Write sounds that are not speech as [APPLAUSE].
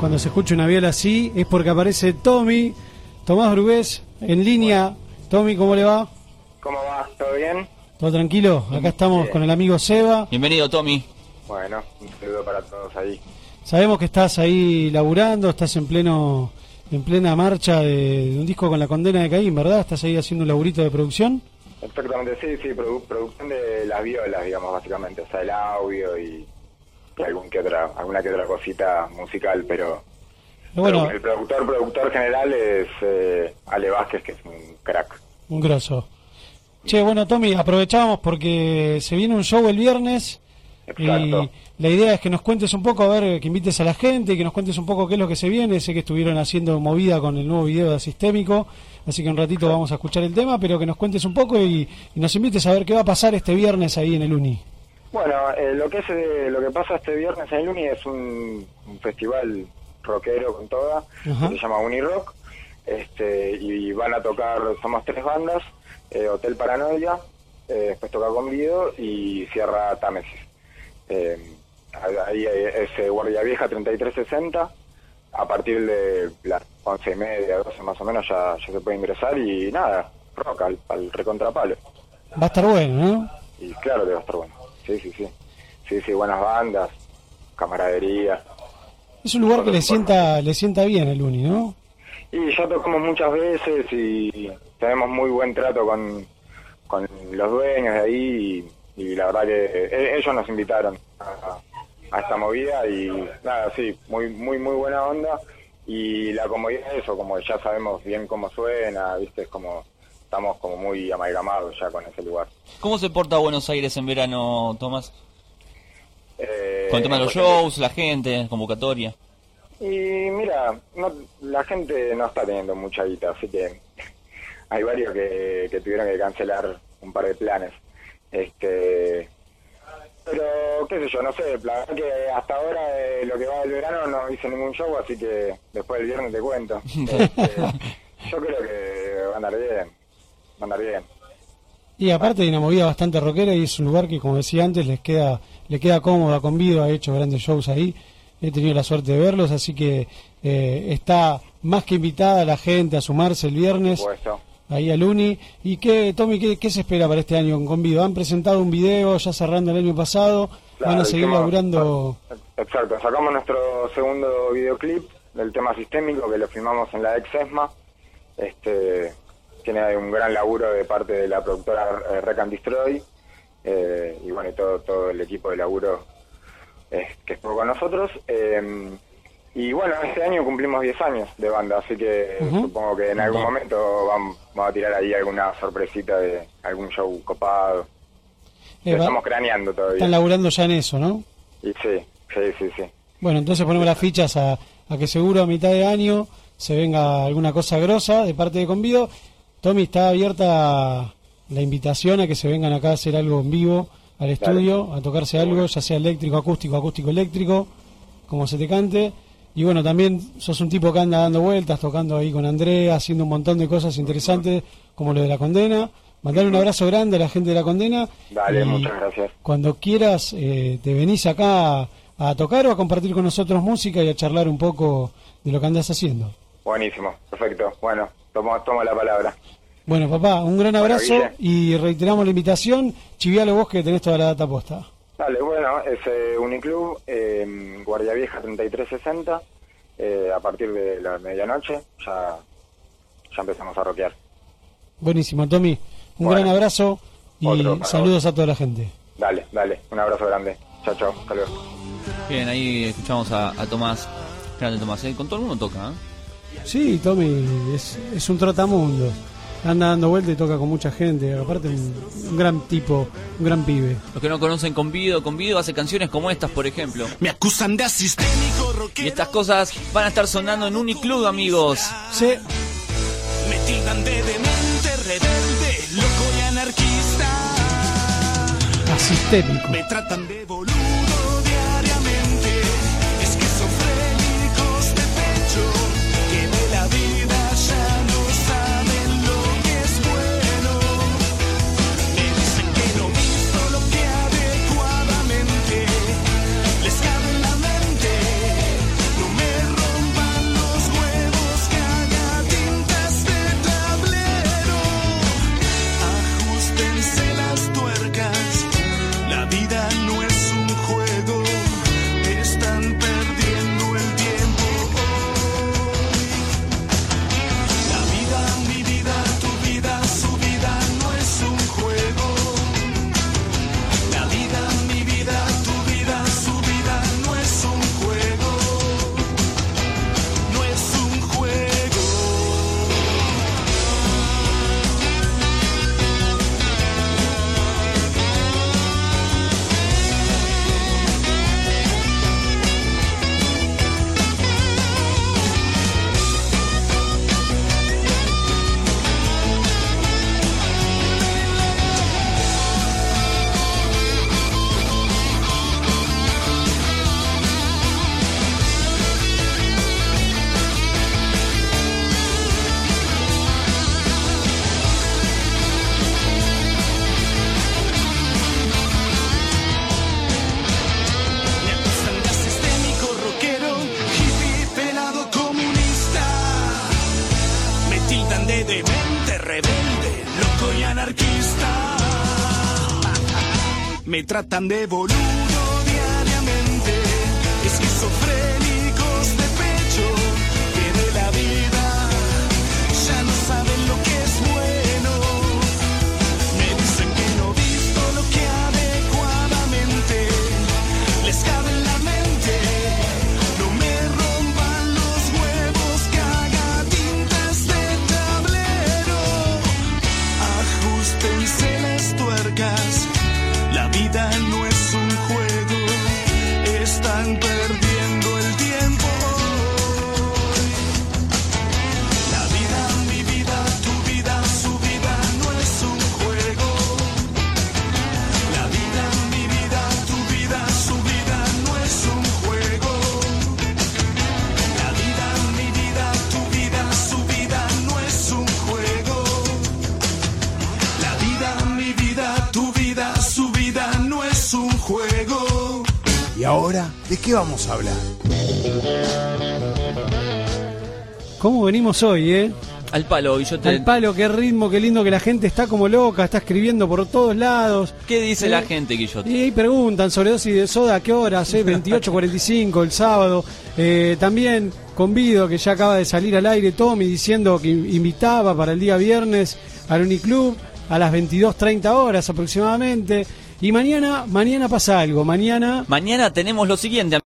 cuando se escucha una viola así es porque aparece Tommy, Tomás Brugués, en línea. Tommy, ¿cómo le va? ¿Cómo va? ¿Todo bien? ¿Todo tranquilo? Acá estamos con el amigo Seba. Bienvenido, Tommy. Bueno, un saludo para todos ahí. Sabemos que estás ahí laburando, estás en pleno en plena marcha de, un disco con la condena de Caín, ¿verdad? ¿Estás ahí haciendo un laburito de producción? Exactamente, sí, sí, producción de las violas, digamos, básicamente, o sea, el audio y, algún que otra, alguna que otra cosita musical, pero, bueno, el productor productor general es eh, Ale Vázquez, que es un crack. Un grosso. Che, bueno, Tommy, aprovechábamos porque se viene un show el viernes y la idea es que nos cuentes un poco, a ver, que invites a la gente, que nos cuentes un poco qué es lo que se viene. Sé que estuvieron haciendo movida con el nuevo video de Sistémico, así que un ratito vamos a escuchar el tema, pero que nos cuentes un poco y, nos invites a ver qué va a pasar este viernes ahí en el Uni. Bueno, eh, lo que es eh, lo que pasa este viernes en el Uni es un, festival rockero con toda, que se llama Unirock, este, y van a tocar, somos tres bandas, eh, Hotel Paranoia, después toca Convido y cierra Támesis. ahí es Guardia Vieja 3360, a partir de las once y media, doce más o menos ya, ya se puede ingresar y nada, rock al, al recontrapalo. Va a estar bueno, ¿no? Y claro que va a estar bueno. Sí, sí, sí. Sí, sí, buenas bandas, camaradería. Es un lugar que le sienta, le sienta bien el Uni, ¿no? Y ya tocamos muchas veces y tenemos muy buen trato con, con los dueños de ahí y, la verdad que eh, ellos nos invitaron a, esta movida y nada, sí, muy, muy, muy buena onda y la comodidad es eso, como ya sabemos bien cómo suena, viste, es como estamos como muy amalgamados ya con ese lugar. ¿Cómo se porta Buenos Aires en verano, Tomás? Eh, con el tema de los shows, la gente, convocatoria. Y mira, no, la gente no está teniendo mucha guita, así que [LAUGHS] hay varios que, tuvieron que cancelar un par de planes. Este, pero qué sé yo, no sé, la verdad que hasta ahora lo que va del verano no hice ningún show, así que después del viernes te cuento. [LAUGHS] Este, yo creo que va a andar bien andar bien. Y aparte de una movida bastante rockera y es un lugar que, como decía antes, les queda le queda cómoda con Vido, ha hecho grandes shows ahí, he tenido la suerte de verlos, así que eh, está más que invitada la gente a sumarse el viernes ahí al Uni. ¿Y qué, Tommy, qué, se espera para este año con Vido? Han presentado un video ya cerrando el año pasado, van a seguir laburando... Exacto, sacamos nuestro segundo videoclip del tema sistémico que lo filmamos en la ex ESMA. Este, tiene un gran laburo de parte de la productora eh, and Destroy eh, y bueno, y todo, todo el equipo de laburo eh, que estuvo con nosotros. y bueno, este año cumplimos 10 años de banda, así que supongo que en algún momento vamos, a tirar ahí alguna sorpresita de algún show copado. estamos craneando todavía. Están laburando ya en eso, ¿no? Y sí, sí, sí, sí. Bueno, entonces ponemos las fichas a, a que seguro a mitad de año se venga alguna cosa grosa de parte de Convido Tommy, está abierta la invitación a que se vengan acá a hacer algo en vivo al estudio, a tocarse algo, ya sea eléctrico, acústico, acústico, eléctrico, como se te cante. Y bueno, también sos un tipo que anda dando vueltas, tocando ahí con Andrea, haciendo un montón de cosas interesantes, como lo de la condena. Mandale un abrazo grande a la gente de la condena. Dale, muchas gracias. Cuando quieras, eh, te venís acá a, tocar o a compartir con nosotros música y a charlar un poco de lo que andas haciendo. Buenísimo, perfecto. Bueno, tomo, tomo la palabra. Bueno, papá, un gran abrazo y reiteramos la invitación. Chivialo vos que tenés toda la data posta. Dale, bueno, es eh, Uniclub, eh, Guardia Vieja 3360. Eh, a partir de la medianoche ya, ya empezamos a rockear. Buenísimo, Tommy. Un gran abrazo y saludos a toda la gente. Dale, dale, un abrazo grande. Chao, chao, hasta Bien, ahí escuchamos a, Tomás. Grande Tomás, con todo el mundo toca, ¿eh? Sí, Tommy, es, es un trotamundo. Anda dando vueltas y toca con mucha gente. Aparte, un, gran tipo, un gran pibe. Los que no conocen Convido, Convido hace canciones como estas, por ejemplo. Me acusan de asistémico Y estas cosas van a estar sonando en Uniclub, amigos. Sí. Me tildan de demente, rebelde, loco y anarquista. Asistémico. Me tratan de Me tratan de boludo Están perdiendo qué vamos a hablar? ¿Cómo venimos hoy, eh? Al palo, y yo te... Al palo, qué ritmo, qué lindo que la gente está como loca, está escribiendo por todos lados. ¿Qué dice Eh, la gente, Guillote? Y ahí preguntan sobre dosis de soda, ¿a qué horas? Eh? 28.45 el sábado. Eh, también convido que ya acaba de salir al aire Tommy diciendo que invitaba para el día viernes al Uniclub a las 22.30 horas aproximadamente. Y mañana, mañana pasa algo. Mañana Mañana tenemos lo siguiente.